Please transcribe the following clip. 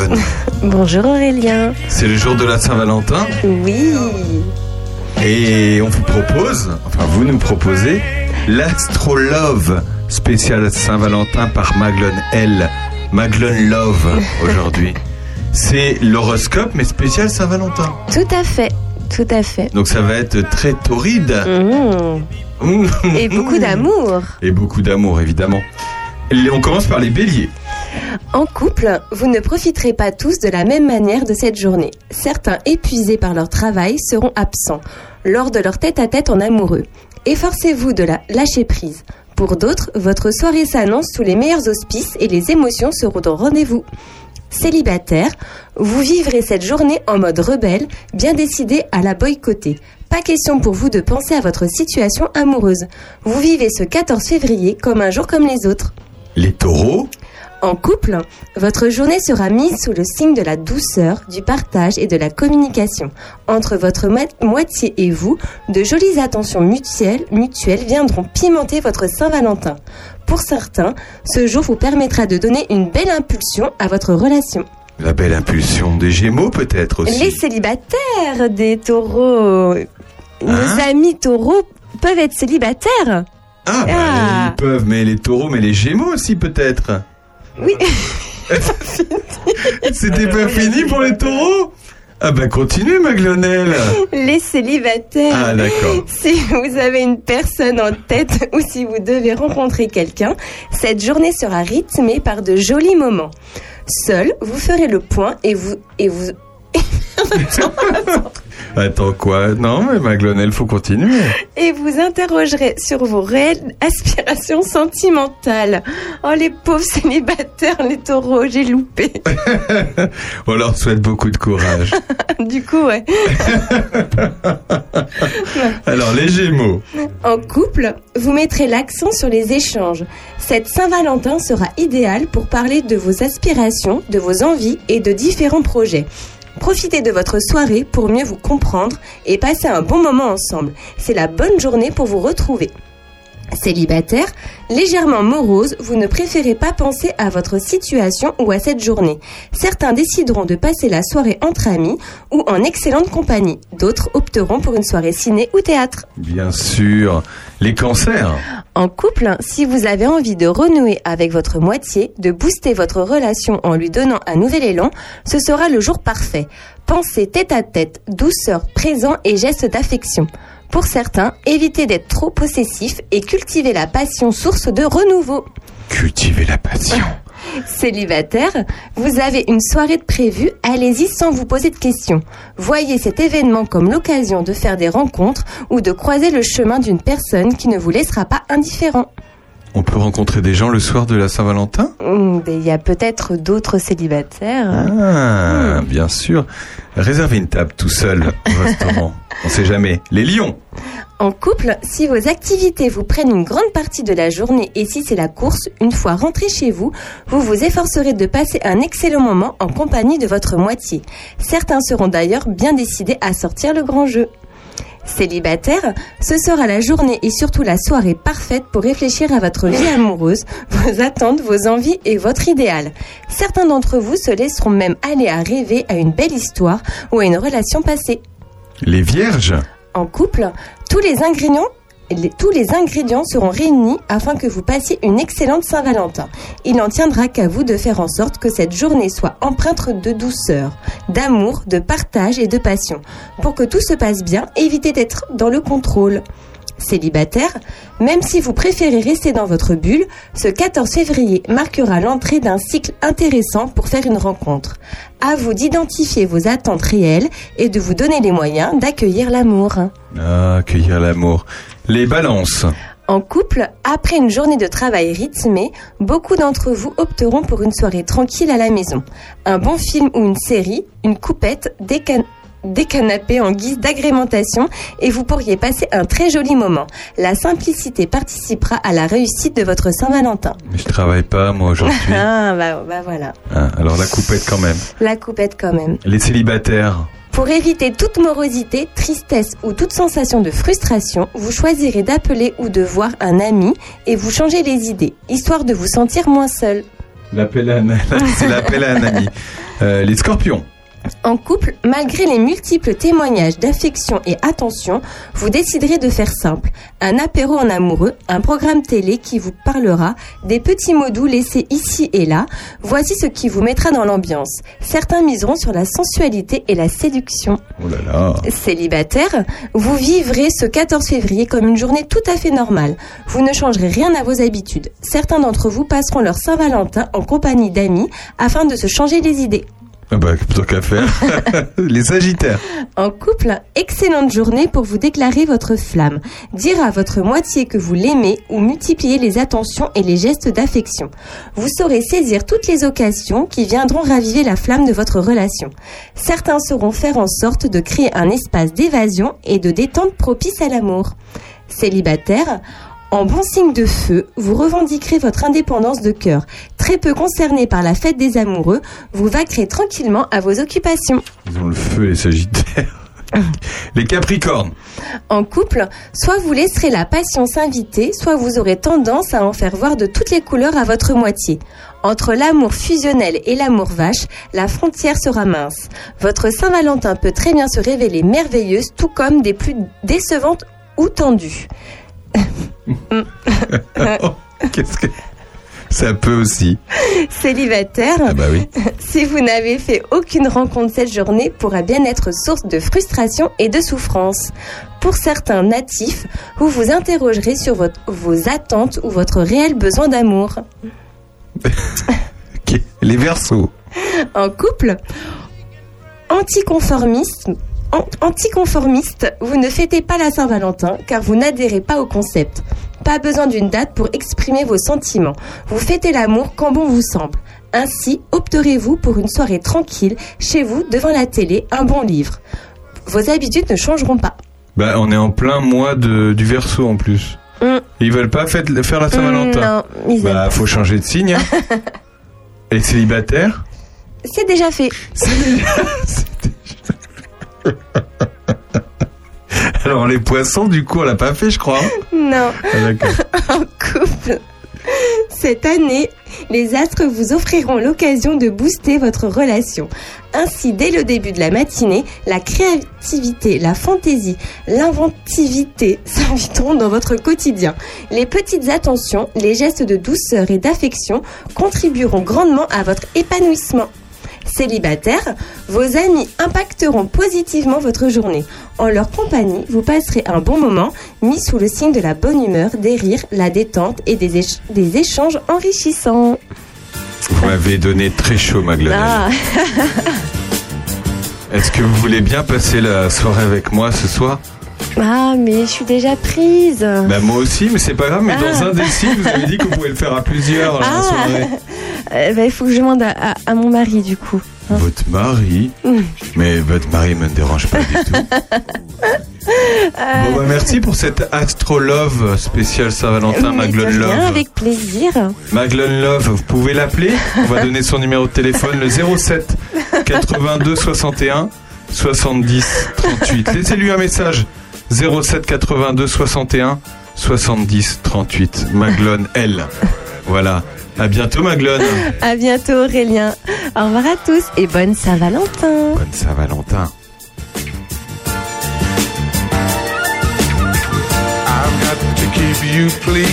Bonjour Aurélien. C'est le jour de la Saint-Valentin Oui. et on vous propose, enfin vous nous proposez, l'Astrolove spécial Saint-Valentin par Maglone L. Maglone Love aujourd'hui. C'est l'horoscope mais spécial Saint-Valentin. Tout à fait. Tout à fait. Donc ça va être très torride. Mmh. Mmh. Et beaucoup d'amour. Et beaucoup d'amour évidemment. Et on commence par les béliers. En couple, vous ne profiterez pas tous de la même manière de cette journée. Certains épuisés par leur travail seront absents lors de leur tête-à-tête en amoureux. Efforcez-vous de la lâcher prise. Pour d'autres, votre soirée s'annonce sous les meilleurs auspices et les émotions seront au rendez-vous. Célibataire, vous vivrez cette journée en mode rebelle, bien décidé à la boycotter. Pas question pour vous de penser à votre situation amoureuse. Vous vivez ce 14 février comme un jour comme les autres. Les taureaux, En couple, votre journée sera mise sous le signe de la douceur, du partage et de la communication. Entre votre mo- moitié et vous, de jolies attentions mutuelles, mutuelles viendront pimenter votre Saint-Valentin. Pour certains, ce jour vous permettra de donner une belle impulsion à votre relation. la belle impulsion des gémeaux peut-être aussi. Les célibataires des taureaux, nos Hein amis taureaux peuvent être célibataires. Ah, bah, Ah. ils peuvent, mais les taureaux, mais les gémeaux aussi peut-être. Oui. C'était pas fini pour les taureaux? Ah bah continue Maglonel Les célibataires. Ah d'accord. Si vous avez une personne en tête ou si vous devez rencontrer quelqu'un, cette journée sera rythmée par de jolis moments. Seul, vous ferez le point et vous et vous Attends quoi? Non mais Maglonel, faut continuer. et vous interrogerez sur vos réelles aspirations sentimentales. Oh les pauvres célibataires, les taureaux, j'ai loupé. On leur souhaite beaucoup de courage. du coup, ouais. Alors les gémeaux. En couple, vous mettrez l'accent sur les échanges. Cette Saint-Valentin sera idéale pour parler de vos aspirations, de vos envies et de différents projets. Profitez de votre soirée pour mieux vous comprendre et passer un bon moment ensemble. C'est la bonne journée pour vous retrouver. Célibataire, légèrement morose, vous ne préférez pas penser à votre situation ou à cette journée. Certains décideront de passer la soirée entre amis ou en excellente compagnie. D'autres opteront pour une soirée ciné ou théâtre. Bien sûr. Les cancers. En couple, si vous avez envie de renouer avec votre moitié, de booster votre relation en lui donnant un nouvel élan, ce sera le jour parfait. Pensez tête à tête, douceur, présent et gestes d'affection. Pour certains, évitez d'être trop possessif et cultivez la passion source de renouveau. Cultiver la passion. Célibataire, vous avez une soirée de prévue, allez-y sans vous poser de questions. Voyez cet événement comme l'occasion de faire des rencontres ou de croiser le chemin d'une personne qui ne vous laissera pas indifférent. On peut rencontrer des gens le soir de la Saint-Valentin? Hmm, Il y a peut-être d'autres célibataires. Ah, bien sûr. Réservez une table tout seul au restaurant. On sait jamais. Les lions. En couple, si vos activités vous prennent une grande partie de la journée et si c'est la course, une fois rentré chez vous, vous vous efforcerez de passer un excellent moment en compagnie de votre moitié. Certains seront d'ailleurs bien décidés à sortir le grand jeu. Célibataire, ce sera la journée et surtout la soirée parfaite pour réfléchir à votre vie amoureuse, vos attentes, vos envies et votre idéal. Certains d'entre vous se laisseront même aller à rêver à une belle histoire ou à une relation passée. Les vierges. En couple, tous les ingrédients tous les ingrédients seront réunis afin que vous passiez une excellente Saint-Valentin. Il n'en tiendra qu'à vous de faire en sorte que cette journée soit empreinte de douceur, d'amour, de partage et de passion. Pour que tout se passe bien, évitez d'être dans le contrôle. Célibataire, même si vous préférez rester dans votre bulle, ce 14 février marquera l'entrée d'un cycle intéressant pour faire une rencontre. À vous d'identifier vos attentes réelles et de vous donner les moyens d'accueillir l'amour. Ah, accueillir l'amour. Les balances. En couple, après une journée de travail rythmée, beaucoup d'entre vous opteront pour une soirée tranquille à la maison. Un bon film ou une série, une coupette, des, can- des canapés en guise d'agrémentation et vous pourriez passer un très joli moment. La simplicité participera à la réussite de votre Saint-Valentin. Mais je travaille pas, moi, aujourd'hui. Ah, bah, bah voilà. Ah, alors la coupette quand même. La coupette quand même. Les célibataires. Pour éviter toute morosité, tristesse ou toute sensation de frustration, vous choisirez d'appeler ou de voir un ami et vous changez les idées, histoire de vous sentir moins seul. L'appel à un, c'est l'appel à un ami. Euh, les scorpions. En couple, malgré les multiples témoignages d'affection et attention, vous déciderez de faire simple. Un apéro en amoureux, un programme télé qui vous parlera, des petits mots doux laissés ici et là. Voici ce qui vous mettra dans l'ambiance. Certains miseront sur la sensualité et la séduction. Oh là là. Célibataire, vous vivrez ce 14 février comme une journée tout à fait normale. Vous ne changerez rien à vos habitudes. Certains d'entre vous passeront leur Saint-Valentin en compagnie d'amis afin de se changer les idées. Ah bah, plutôt qu'à faire. les sagittaires. En couple, excellente journée pour vous déclarer votre flamme. Dire à votre moitié que vous l'aimez ou multiplier les attentions et les gestes d'affection. Vous saurez saisir toutes les occasions qui viendront raviver la flamme de votre relation. Certains sauront faire en sorte de créer un espace d'évasion et de détente propice à l'amour. Célibataire, en bon signe de feu, vous revendiquerez votre indépendance de cœur. Très peu concerné par la fête des amoureux, vous vaquerez tranquillement à vos occupations. Ils ont le feu, les sagittaires. les capricornes. En couple, soit vous laisserez la passion s'inviter, soit vous aurez tendance à en faire voir de toutes les couleurs à votre moitié. Entre l'amour fusionnel et l'amour vache, la frontière sera mince. Votre Saint-Valentin peut très bien se révéler merveilleuse, tout comme des plus décevantes ou tendues. Qu'est-ce que. Ça peut aussi. Célibataire, Ah bah oui. si vous n'avez fait aucune rencontre cette journée, pourra bien être source de frustration et de souffrance. Pour certains natifs, vous vous interrogerez sur votre- vos attentes ou votre réel besoin d'amour. Les versos. En couple, anticonformiste, an- anticonformiste, vous ne fêtez pas la Saint-Valentin car vous n'adhérez pas au concept. Pas besoin d'une date pour exprimer vos sentiments. Vous fêtez l'amour quand bon vous semble. Ainsi, opterez-vous pour une soirée tranquille, chez vous, devant la télé, un bon livre. Vos habitudes ne changeront pas. Bah, on est en plein mois de, du verso en plus. Hum, Ils veulent pas fête- faire la Saint-Valentin. Non, ils aiment Bah, pas. faut changer de signe. hein. Et les célibataires C'est déjà fait. Alors, les poissons, du coup, on l'a pas fait, je crois. Non. Ah, en couple. Cette année, les astres vous offriront l'occasion de booster votre relation. Ainsi, dès le début de la matinée, la créativité, la fantaisie, l'inventivité s'inviteront dans votre quotidien. Les petites attentions, les gestes de douceur et d'affection contribueront grandement à votre épanouissement. Célibataire, vos amis impacteront positivement votre journée. En leur compagnie, vous passerez un bon moment, mis sous le signe de la bonne humeur, des rires, la détente et des, éch- des échanges enrichissants. Vous m'avez donné très chaud, Magdalene. Ah, Est-ce que vous voulez bien passer la soirée avec moi ce soir? Ah, mais je suis déjà prise. Bah, moi aussi, mais c'est pas grave. Mais dans Ah. un des vous avez dit que vous pouvez le faire à plusieurs la Ah. soirée. Euh, bah, il faut que je demande à, à- à mon mari du coup. Votre mari Mm. Mais votre mari me dérange pas du tout. Bon bah merci pour cette Astro Love spéciale Saint-Valentin, rien, Love. avec plaisir. Maglone Love, vous pouvez l'appeler. On va donner son numéro de téléphone, le 07 82 61 70 38. Laissez-lui un message. 07 82 61 70 38. Maglone L. Voilà. À bientôt Maglone. À bientôt Aurélien. Au revoir à tous et bonne Saint-Valentin. Bonne Saint-Valentin. I've got to keep you pleased.